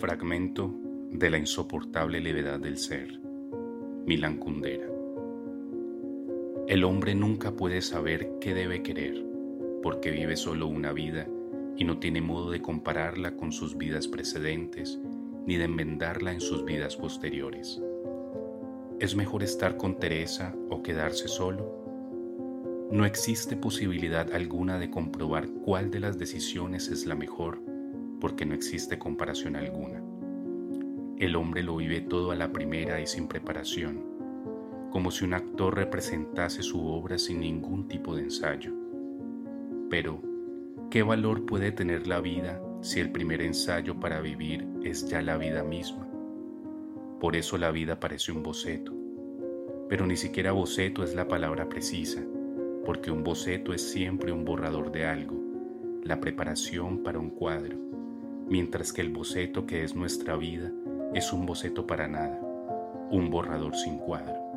Fragmento de la insoportable levedad del ser. Milan Kundera. El hombre nunca puede saber qué debe querer, porque vive solo una vida y no tiene modo de compararla con sus vidas precedentes ni de enmendarla en sus vidas posteriores. ¿Es mejor estar con Teresa o quedarse solo? No existe posibilidad alguna de comprobar cuál de las decisiones es la mejor porque no existe comparación alguna. El hombre lo vive todo a la primera y sin preparación, como si un actor representase su obra sin ningún tipo de ensayo. Pero, ¿qué valor puede tener la vida si el primer ensayo para vivir es ya la vida misma? Por eso la vida parece un boceto. Pero ni siquiera boceto es la palabra precisa, porque un boceto es siempre un borrador de algo, la preparación para un cuadro mientras que el boceto que es nuestra vida es un boceto para nada, un borrador sin cuadro.